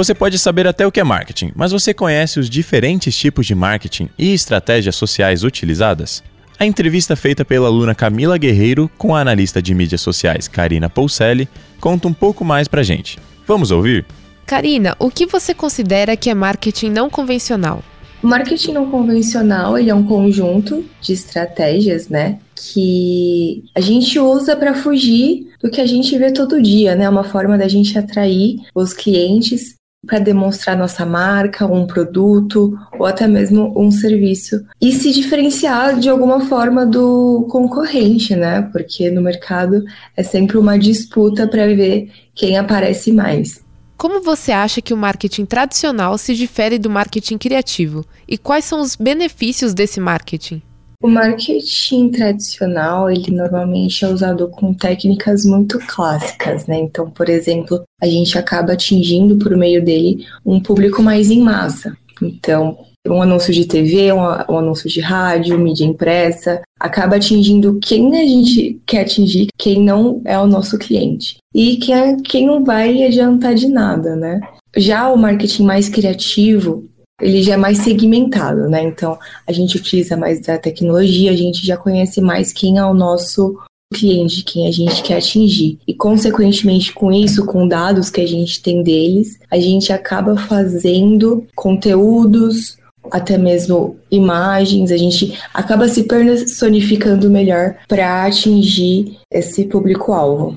Você pode saber até o que é marketing, mas você conhece os diferentes tipos de marketing e estratégias sociais utilizadas? A entrevista feita pela aluna Camila Guerreiro com a analista de mídias sociais Karina Pousselli conta um pouco mais pra gente. Vamos ouvir? Karina, o que você considera que é marketing não convencional? O marketing não convencional ele é um conjunto de estratégias, né, que a gente usa para fugir do que a gente vê todo dia, né? Uma forma da gente atrair os clientes para demonstrar nossa marca, um produto ou até mesmo um serviço e se diferenciar de alguma forma do concorrente, né? Porque no mercado é sempre uma disputa para ver quem aparece mais. Como você acha que o marketing tradicional se difere do marketing criativo? E quais são os benefícios desse marketing? O marketing tradicional, ele normalmente é usado com técnicas muito clássicas, né? Então, por exemplo, a gente acaba atingindo por meio dele um público mais em massa. Então, um anúncio de TV, um, um, anúncio de rádio, mídia impressa, acaba atingindo quem a gente quer atingir, quem não é o nosso cliente. E quem, é, quem não vai adiantar de nada, né? Já o marketing mais criativo, ele já é mais segmentado, né? Então, a gente utiliza mais da tecnologia, a gente já conhece mais quem é o nosso cliente, quem a gente quer atingir. E, consequentemente, com isso, com dados que a gente tem deles, a gente acaba fazendo conteúdos, até mesmo imagens, a gente acaba se personificando melhor para atingir esse público-alvo.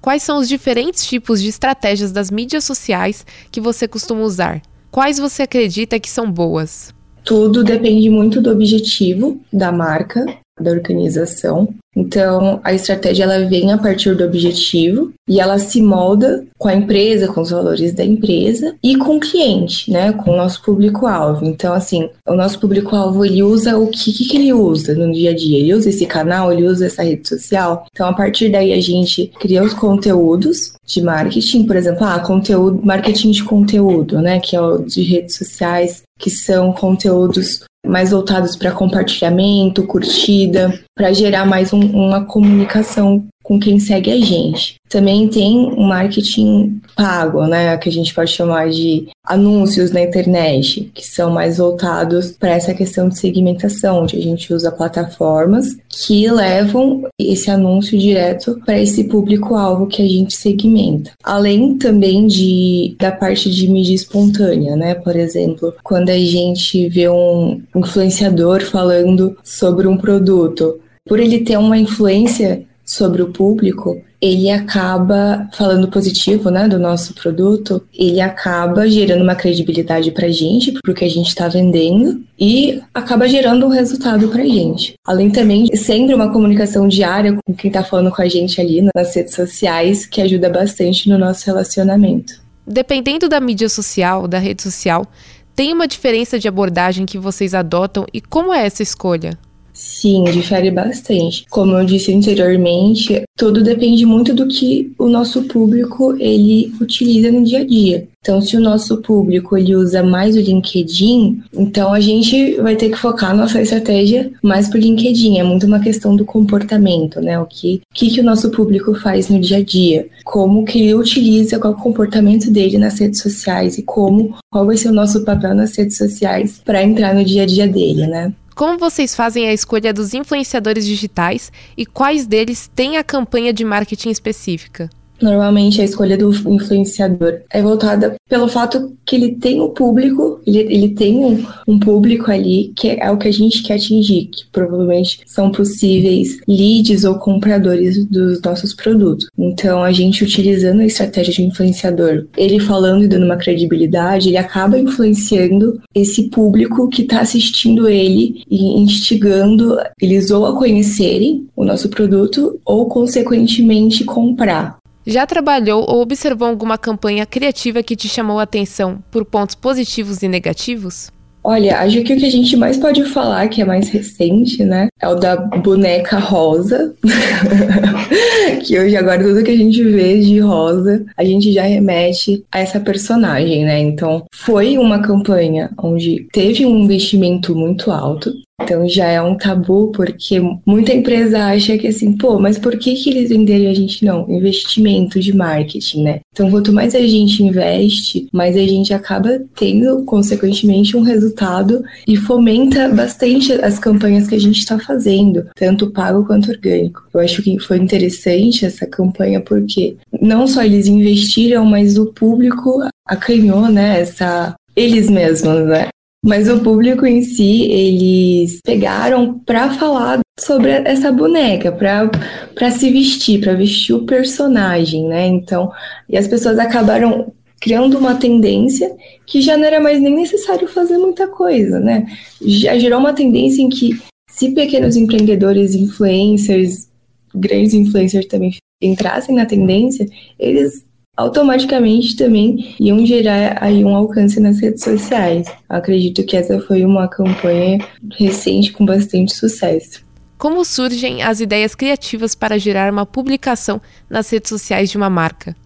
Quais são os diferentes tipos de estratégias das mídias sociais que você costuma usar? Quais você acredita que são boas? Tudo depende muito do objetivo da marca, da organização. Então, a estratégia ela vem a partir do objetivo e ela se molda com a empresa, com os valores da empresa e com o cliente, né, com o nosso público-alvo. Então, assim, o nosso público-alvo ele usa o que, que ele usa no dia a dia? Ele usa esse canal, ele usa essa rede social. Então, a partir daí a gente cria os conteúdos de marketing, por exemplo, ah, conteúdo, marketing de conteúdo, né, que é o de redes sociais, que são conteúdos mais voltados para compartilhamento, curtida, para gerar mais um, uma comunicação com quem segue a gente. Também tem um marketing pago, né, que a gente pode chamar de anúncios na internet, que são mais voltados para essa questão de segmentação, onde a gente usa plataformas que levam esse anúncio direto para esse público-alvo que a gente segmenta. Além também de da parte de mídia espontânea, né? Por exemplo, quando a gente vê um influenciador falando sobre um produto, por ele ter uma influência sobre o público, ele acaba falando positivo, né, do nosso produto, ele acaba gerando uma credibilidade pra gente, pro que a gente está vendendo, e acaba gerando um resultado pra gente. Além também sempre uma comunicação diária com quem tá falando com a gente ali nas redes sociais, que ajuda bastante no nosso relacionamento. Dependendo da mídia social, da rede social, tem uma diferença de abordagem que vocês adotam e como é essa escolha? Sim, difere bastante. Como eu disse anteriormente, tudo depende muito do que o nosso público ele utiliza no dia a dia. Então, se o nosso público ele usa mais o LinkedIn, então a gente vai ter que focar nossa estratégia mais pro LinkedIn. É muito uma questão do comportamento, né? O que, que, que o nosso público faz no dia a dia, como que ele utiliza, qual o comportamento dele nas redes sociais e como, qual vai ser o nosso papel nas redes sociais para entrar no dia a dia dele, né? Como vocês fazem a escolha dos influenciadores digitais e quais deles têm a campanha de marketing específica? Normalmente a escolha do influenciador é voltada pelo fato que ele tem o um público, ele, ele tem um, um, público ali que é o que a gente quer atingir, que provavelmente são possíveis leads ou compradores dos nossos produtos. Então a gente utilizando a estratégia de influenciador, ele falando e dando uma credibilidade, ele acaba influenciando esse público que está assistindo ele e instigando eles ou a conhecerem o nosso produto ou consequentemente comprar. Já trabalhou ou observou alguma campanha criativa que te chamou a atenção por pontos positivos e negativos? Olha, acho que o que a gente mais pode falar, que é mais recente, né? É o da boneca rosa. que hoje, agora, tudo que a gente vê de rosa, a gente já remete a essa personagem, né? Então, foi uma campanha onde teve um investimento muito alto. Então já é um tabu, porque muita empresa acha que assim, pô, mas por que, que eles venderam a gente não? Investimento de marketing, né? Então quanto mais a gente investe, mais a gente acaba tendo, consequentemente, um resultado e fomenta bastante as campanhas que a gente está fazendo, tanto pago quanto orgânico. Eu acho que foi interessante essa campanha porque não só eles investiram, mas o público acanhou, né? Essa eles mesmos, né? Mas o público em si, eles pegaram para falar sobre essa boneca, para se vestir, para vestir o personagem, né? Então, e as pessoas acabaram criando uma tendência que já não era mais nem necessário fazer muita coisa, né? Já gerou uma tendência em que se pequenos empreendedores, influencers, grandes influencers também entrassem na tendência, eles automaticamente também iam gerar aí um alcance nas redes sociais. Acredito que essa foi uma campanha recente com bastante sucesso. Como surgem as ideias criativas para gerar uma publicação nas redes sociais de uma marca?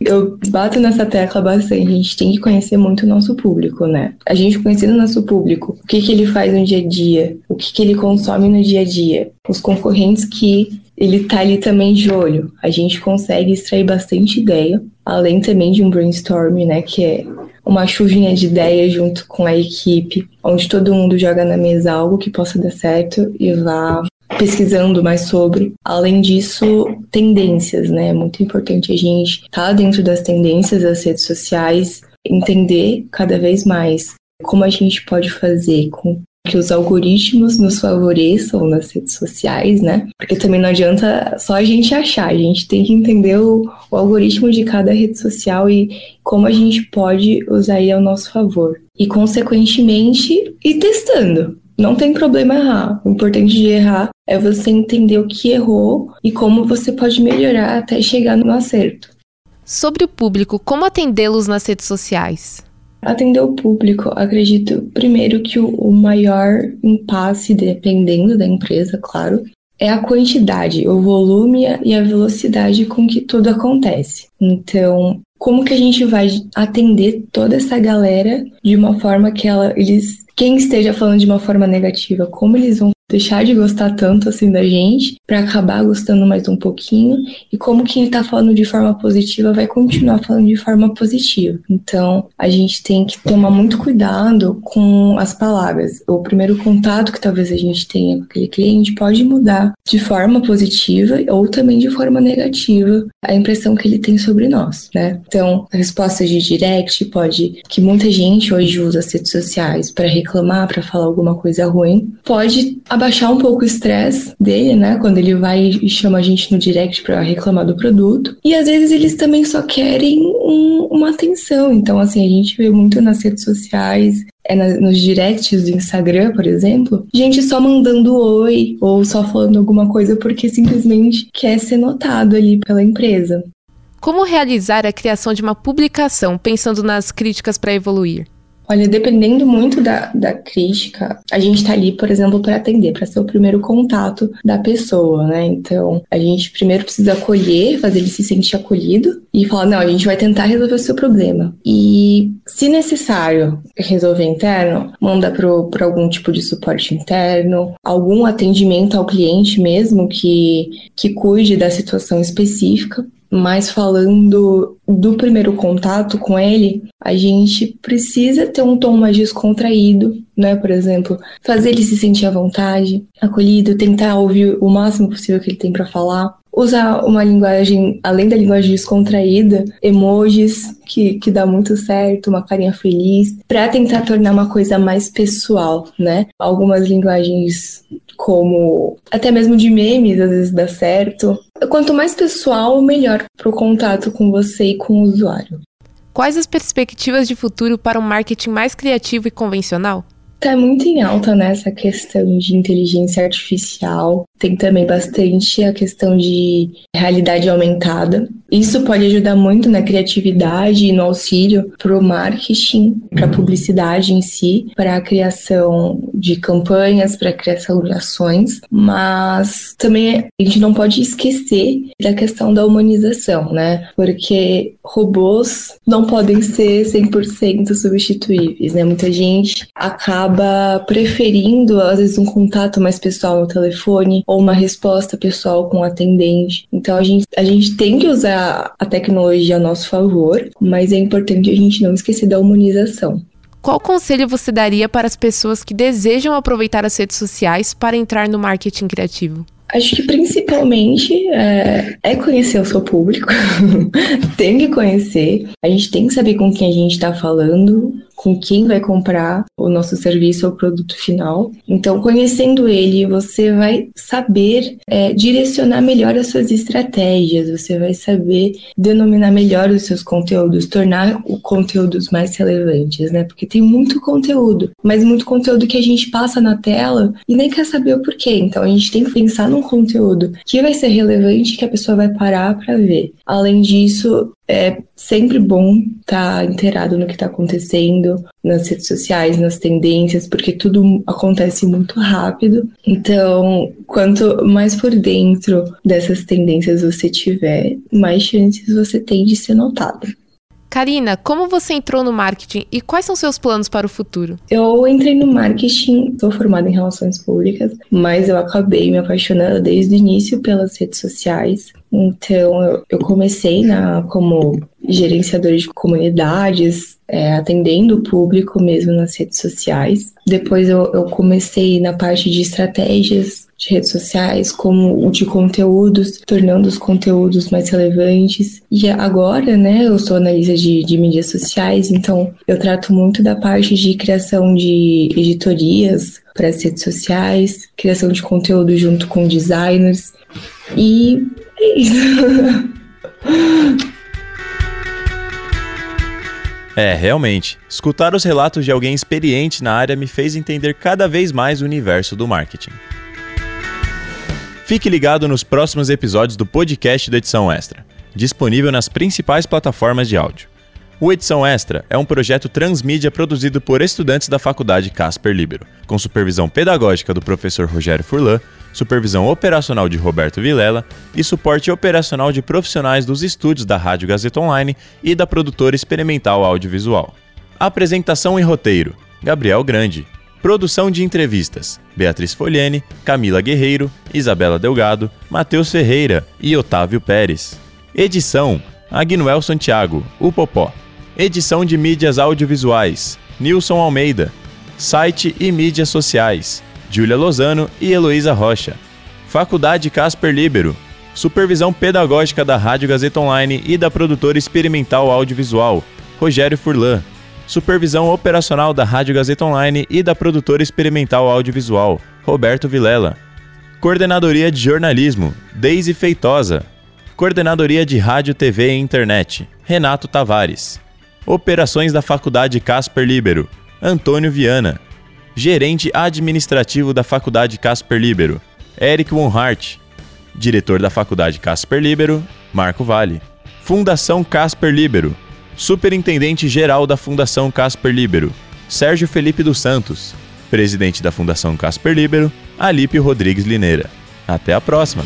Eu bato nessa tecla bastante. A gente tem que conhecer muito o nosso público, né? A gente conhecendo o nosso público, o que, que ele faz no dia a dia, o que, que ele consome no dia a dia, os concorrentes que ele tá ali também de olho. A gente consegue extrair bastante ideia, além também de um brainstorm, né, que é uma chuvinha de ideias junto com a equipe, onde todo mundo joga na mesa algo que possa dar certo e vá pesquisando mais sobre. Além disso, tendências, né? É muito importante a gente estar tá dentro das tendências das redes sociais, entender cada vez mais como a gente pode fazer com que os algoritmos nos favoreçam nas redes sociais, né? Porque também não adianta só a gente achar, a gente tem que entender o, o algoritmo de cada rede social e como a gente pode usar ele ao nosso favor. E, consequentemente, ir testando. Não tem problema errar. O importante de errar é você entender o que errou e como você pode melhorar até chegar no acerto. Sobre o público, como atendê-los nas redes sociais? Atender o público, acredito primeiro que o, o maior impasse, dependendo da empresa, claro, é a quantidade, o volume e a velocidade com que tudo acontece. Então, como que a gente vai atender toda essa galera de uma forma que ela, eles, quem esteja falando de uma forma negativa, como eles vão deixar de gostar tanto assim da gente para acabar gostando mais um pouquinho e como quem tá falando de forma positiva vai continuar falando de forma positiva. Então, a gente tem que tomar muito cuidado com as palavras. O primeiro contato que talvez a gente tenha com aquele cliente pode mudar de forma positiva ou também de forma negativa a impressão que ele tem sobre nós, né? Então, a resposta de direct pode que muita gente hoje usa as redes sociais para reclamar, para falar alguma coisa ruim, pode abaixar um pouco o estresse dele, né? Quando ele vai e chama a gente no direct para reclamar do produto. E às vezes eles também só querem um, uma atenção. Então, assim, a gente vê muito nas redes sociais, é nos directs do Instagram, por exemplo, gente só mandando oi ou só falando alguma coisa porque simplesmente quer ser notado ali pela empresa. Como realizar a criação de uma publicação pensando nas críticas para evoluir? Olha, dependendo muito da, da crítica, a gente tá ali, por exemplo, para atender, para ser o primeiro contato da pessoa, né? Então, a gente primeiro precisa acolher, fazer ele se sentir acolhido e falar: não, a gente vai tentar resolver o seu problema. E, se necessário, resolver interno, manda para algum tipo de suporte interno, algum atendimento ao cliente mesmo que, que cuide da situação específica. Mas falando do primeiro contato com ele, a gente precisa ter um tom mais descontraído, né? Por exemplo, fazer ele se sentir à vontade, acolhido, tentar ouvir o máximo possível que ele tem para falar. Usar uma linguagem, além da linguagem descontraída, emojis, que, que dá muito certo, uma carinha feliz, para tentar tornar uma coisa mais pessoal, né? Algumas linguagens como até mesmo de memes às vezes dá certo. Quanto mais pessoal, melhor para o contato com você e com o usuário. Quais as perspectivas de futuro para um marketing mais criativo e convencional? Tá muito em alta nessa questão de inteligência artificial. Tem também bastante a questão de realidade aumentada. Isso pode ajudar muito na criatividade e no auxílio para o marketing, para a publicidade em si, para a criação de campanhas, para a criação de ações. Mas também a gente não pode esquecer da questão da humanização, né? Porque robôs não podem ser 100% substituíveis, né? Muita gente acaba preferindo, às vezes, um contato mais pessoal no telefone ou uma resposta pessoal com o atendente. Então, a gente, a gente tem que usar a tecnologia a nosso favor, mas é importante a gente não esquecer da humanização. Qual conselho você daria para as pessoas que desejam aproveitar as redes sociais para entrar no marketing criativo? Acho que principalmente é, é, conhecer o seu público. tem que conhecer. A gente tem que saber com quem a gente está falando, com quem vai comprar o nosso serviço ou produto final. Então, conhecendo ele, você vai saber é, direcionar melhor as suas estratégias, você vai saber denominar melhor os seus conteúdos, tornar os conteúdos mais relevantes, né? Porque tem muito conteúdo, mas muito conteúdo que a gente passa na tela e nem quer saber o porquê. Então, a gente tem que pensar num conteúdo que vai ser relevante, que a pessoa vai parar para ver. Além disso, é sempre bom estar tá inteirado no que está acontecendo nas redes sociais, nas tendências, porque tudo acontece muito rápido. Então, quanto mais por dentro dessas tendências você tiver, mais chances você tem de ser notado. Karina, como você entrou no marketing e quais são seus planos para o futuro? Eu entrei no marketing, sou formada em relações públicas, mas eu acabei me apaixonando desde o início pelas redes sociais. Então, eu comecei na, como gerenciadora de comunidades, é, atendendo o público mesmo nas redes sociais. Depois, eu, eu comecei na parte de estratégias de redes sociais, como o de conteúdos, tornando os conteúdos mais relevantes. E agora, né, eu sou analista de, de mídias sociais, então eu trato muito da parte de criação de editorias para as redes sociais, criação de conteúdo junto com designers. E é isso. É, realmente. Escutar os relatos de alguém experiente na área me fez entender cada vez mais o universo do marketing. Fique ligado nos próximos episódios do podcast da Edição Extra, disponível nas principais plataformas de áudio. O Edição Extra é um projeto transmídia produzido por estudantes da Faculdade Casper Libero, com supervisão pedagógica do professor Rogério Furlan supervisão operacional de Roberto Vilela e suporte operacional de profissionais dos estúdios da Rádio Gazeta Online e da produtora experimental audiovisual. Apresentação e roteiro: Gabriel Grande. Produção de entrevistas: Beatriz Folhene, Camila Guerreiro, Isabela Delgado, Matheus Ferreira e Otávio Pérez. Edição: Agnuel Santiago, o Popó. Edição de mídias audiovisuais: Nilson Almeida. Site e mídias sociais: Júlia Lozano e Heloísa Rocha. Faculdade Casper Libero. Supervisão pedagógica da Rádio Gazeta Online e da produtora experimental audiovisual, Rogério Furlan. Supervisão operacional da Rádio Gazeta Online e da produtora experimental audiovisual, Roberto Vilela. Coordenadoria de Jornalismo, Deise Feitosa. Coordenadoria de Rádio, TV e Internet, Renato Tavares. Operações da Faculdade Casper Libero, Antônio Viana gerente administrativo da Faculdade Casper Libero, Eric Wonhart, diretor da Faculdade Casper Libero, Marco Vale, Fundação Casper Libero, superintendente geral da Fundação Casper Libero, Sérgio Felipe dos Santos, presidente da Fundação Casper Libero, Alípio Rodrigues Lineira. Até a próxima!